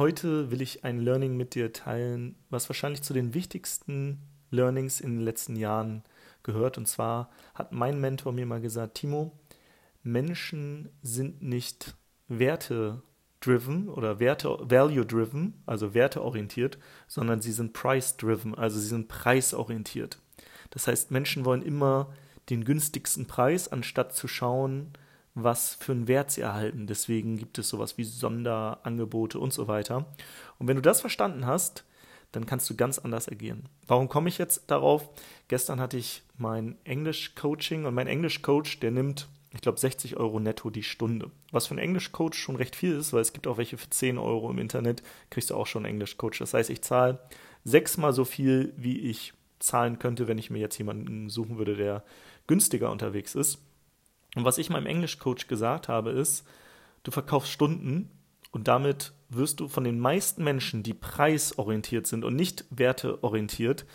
Heute will ich ein Learning mit dir teilen, was wahrscheinlich zu den wichtigsten Learnings in den letzten Jahren gehört. Und zwar hat mein Mentor mir mal gesagt, Timo, Menschen sind nicht Werte-driven oder Werte, Value-driven, also werteorientiert, sondern sie sind Price-driven, also sie sind preisorientiert. Das heißt, Menschen wollen immer den günstigsten Preis, anstatt zu schauen, was für einen Wert sie erhalten. Deswegen gibt es sowas wie Sonderangebote und so weiter. Und wenn du das verstanden hast, dann kannst du ganz anders agieren. Warum komme ich jetzt darauf? Gestern hatte ich mein Englisch-Coaching und mein Englisch-Coach, der nimmt, ich glaube, 60 Euro netto die Stunde. Was für einen Englisch-Coach schon recht viel ist, weil es gibt auch welche für 10 Euro im Internet, kriegst du auch schon einen Englisch-Coach. Das heißt, ich zahle sechsmal so viel, wie ich zahlen könnte, wenn ich mir jetzt jemanden suchen würde, der günstiger unterwegs ist. Und was ich meinem Englisch-Coach gesagt habe, ist, du verkaufst Stunden und damit wirst du von den meisten Menschen, die preisorientiert sind und nicht werteorientiert,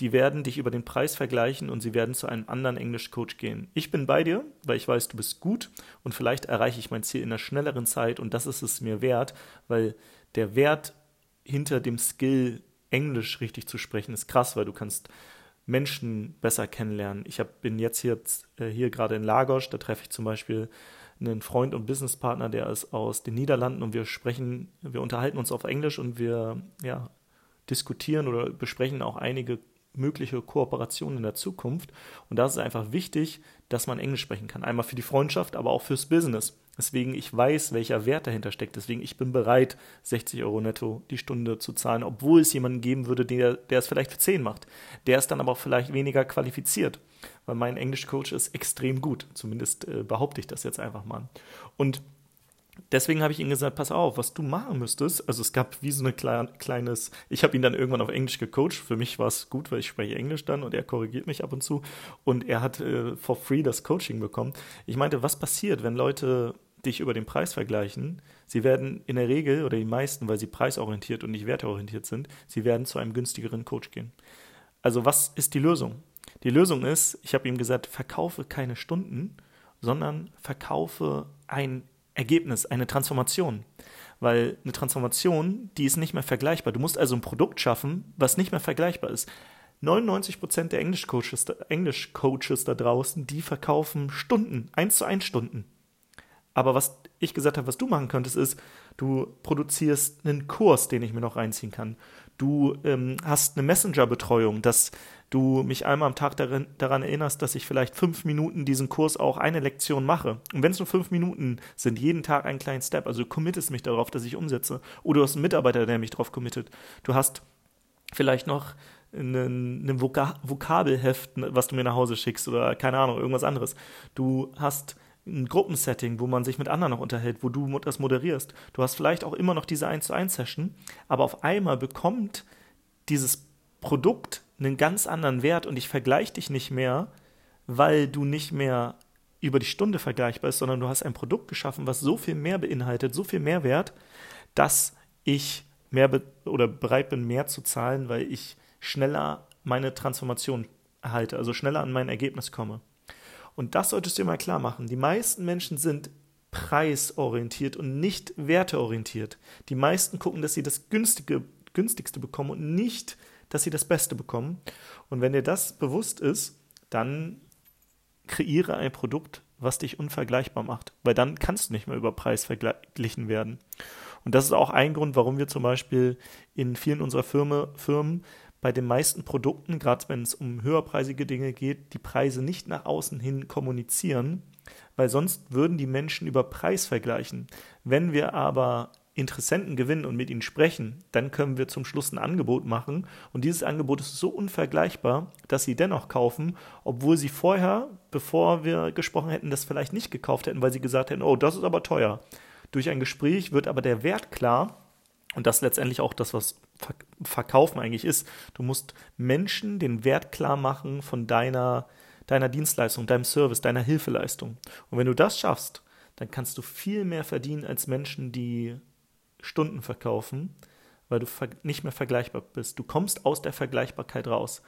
die werden dich über den Preis vergleichen und sie werden zu einem anderen Englisch-Coach gehen. Ich bin bei dir, weil ich weiß, du bist gut und vielleicht erreiche ich mein Ziel in einer schnelleren Zeit und das ist es mir wert, weil der Wert hinter dem Skill, Englisch richtig zu sprechen, ist krass, weil du kannst Menschen besser kennenlernen. Ich hab, bin jetzt hier, äh, hier gerade in Lagos, da treffe ich zum Beispiel einen Freund und Businesspartner, der ist aus den Niederlanden und wir sprechen, wir unterhalten uns auf Englisch und wir ja, diskutieren oder besprechen auch einige mögliche Kooperationen in der Zukunft. Und da ist es einfach wichtig, dass man Englisch sprechen kann. Einmal für die Freundschaft, aber auch fürs Business. Deswegen ich weiß, welcher Wert dahinter steckt. Deswegen ich bin bereit, 60 Euro netto die Stunde zu zahlen, obwohl es jemanden geben würde, der, der es vielleicht für 10 macht. Der ist dann aber auch vielleicht weniger qualifiziert, weil mein Englischcoach ist extrem gut. Zumindest äh, behaupte ich das jetzt einfach mal. Und deswegen habe ich ihm gesagt, pass auf, was du machen müsstest, also es gab wie so ein kleines, ich habe ihn dann irgendwann auf Englisch gecoacht, für mich war es gut, weil ich spreche Englisch dann und er korrigiert mich ab und zu und er hat äh, for free das Coaching bekommen. Ich meinte, was passiert, wenn Leute dich über den Preis vergleichen, sie werden in der Regel oder die meisten, weil sie preisorientiert und nicht werteorientiert sind, sie werden zu einem günstigeren Coach gehen. Also was ist die Lösung? Die Lösung ist, ich habe ihm gesagt, verkaufe keine Stunden, sondern verkaufe ein Ergebnis, eine Transformation. Weil eine Transformation, die ist nicht mehr vergleichbar. Du musst also ein Produkt schaffen, was nicht mehr vergleichbar ist. 99% der Englisch-Coaches da draußen, die verkaufen Stunden, 1 zu 1 Stunden. Aber was ich gesagt habe, was du machen könntest, ist, du produzierst einen Kurs, den ich mir noch reinziehen kann. Du ähm, hast eine Messenger-Betreuung, dass du mich einmal am Tag darin, daran erinnerst, dass ich vielleicht fünf Minuten diesen Kurs auch eine Lektion mache. Und wenn es nur fünf Minuten sind, jeden Tag einen kleinen Step, also du committest mich darauf, dass ich umsetze. Oder du hast einen Mitarbeiter, der mich darauf committet. Du hast vielleicht noch ein Vok Vokabelheft, was du mir nach Hause schickst oder keine Ahnung, irgendwas anderes. Du hast ein Gruppensetting, wo man sich mit anderen noch unterhält, wo du das moderierst. Du hast vielleicht auch immer noch diese 1 zu 1 Session, aber auf einmal bekommt dieses Produkt einen ganz anderen Wert und ich vergleiche dich nicht mehr, weil du nicht mehr über die Stunde vergleichbar bist, sondern du hast ein Produkt geschaffen, was so viel mehr beinhaltet, so viel Mehrwert, dass ich mehr be oder bereit bin, mehr zu zahlen, weil ich schneller meine Transformation erhalte, also schneller an mein Ergebnis komme. Und das solltest du dir mal klar machen. Die meisten Menschen sind preisorientiert und nicht werteorientiert. Die meisten gucken, dass sie das günstige, günstigste bekommen und nicht, dass sie das Beste bekommen. Und wenn dir das bewusst ist, dann kreiere ein Produkt, was dich unvergleichbar macht, weil dann kannst du nicht mehr über Preis verglichen werden. Und das ist auch ein Grund, warum wir zum Beispiel in vielen unserer Firmen, Firmen bei den meisten Produkten, gerade wenn es um höherpreisige Dinge geht, die Preise nicht nach außen hin kommunizieren, weil sonst würden die Menschen über Preis vergleichen. Wenn wir aber Interessenten gewinnen und mit ihnen sprechen, dann können wir zum Schluss ein Angebot machen und dieses Angebot ist so unvergleichbar, dass sie dennoch kaufen, obwohl sie vorher, bevor wir gesprochen hätten, das vielleicht nicht gekauft hätten, weil sie gesagt hätten, oh, das ist aber teuer. Durch ein Gespräch wird aber der Wert klar und das ist letztendlich auch das, was Verkaufen eigentlich ist. Du musst Menschen den Wert klar machen von deiner, deiner Dienstleistung, deinem Service, deiner Hilfeleistung. Und wenn du das schaffst, dann kannst du viel mehr verdienen als Menschen, die Stunden verkaufen, weil du nicht mehr vergleichbar bist. Du kommst aus der Vergleichbarkeit raus.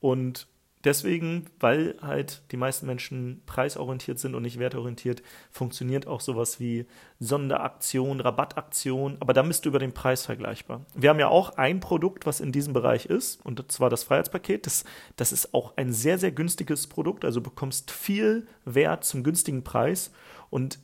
Und deswegen, weil halt die meisten Menschen preisorientiert sind und nicht wertorientiert, funktioniert auch sowas wie Sonderaktion, Rabattaktion, aber da bist du über den Preis vergleichbar. Wir haben ja auch ein Produkt, was in diesem Bereich ist, und zwar das Freiheitspaket. Das, das ist auch ein sehr, sehr günstiges Produkt, also bekommst viel Wert zum günstigen Preis und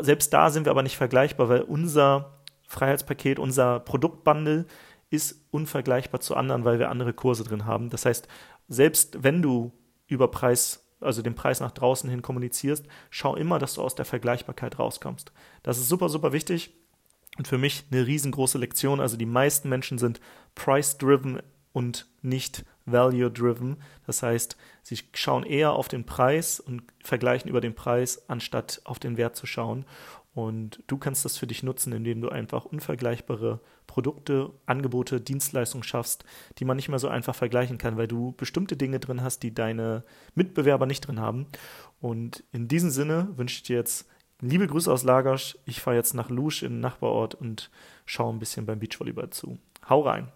selbst da sind wir aber nicht vergleichbar, weil unser Freiheitspaket, unser Produktbundle ist unvergleichbar zu anderen, weil wir andere Kurse drin haben. Das heißt, selbst wenn du über Preis, also den Preis nach draußen hin kommunizierst, schau immer, dass du aus der Vergleichbarkeit rauskommst. Das ist super, super wichtig und für mich eine riesengroße Lektion. Also die meisten Menschen sind price-driven und nicht value-driven. Das heißt, sie schauen eher auf den Preis und vergleichen über den Preis, anstatt auf den Wert zu schauen. Und du kannst das für dich nutzen, indem du einfach unvergleichbare Produkte, Angebote, Dienstleistungen schaffst, die man nicht mehr so einfach vergleichen kann, weil du bestimmte Dinge drin hast, die deine Mitbewerber nicht drin haben. Und in diesem Sinne wünsche ich dir jetzt liebe Grüße aus Lagos. Ich fahre jetzt nach Lusch in den Nachbarort und schaue ein bisschen beim Beachvolleyball zu. Hau rein!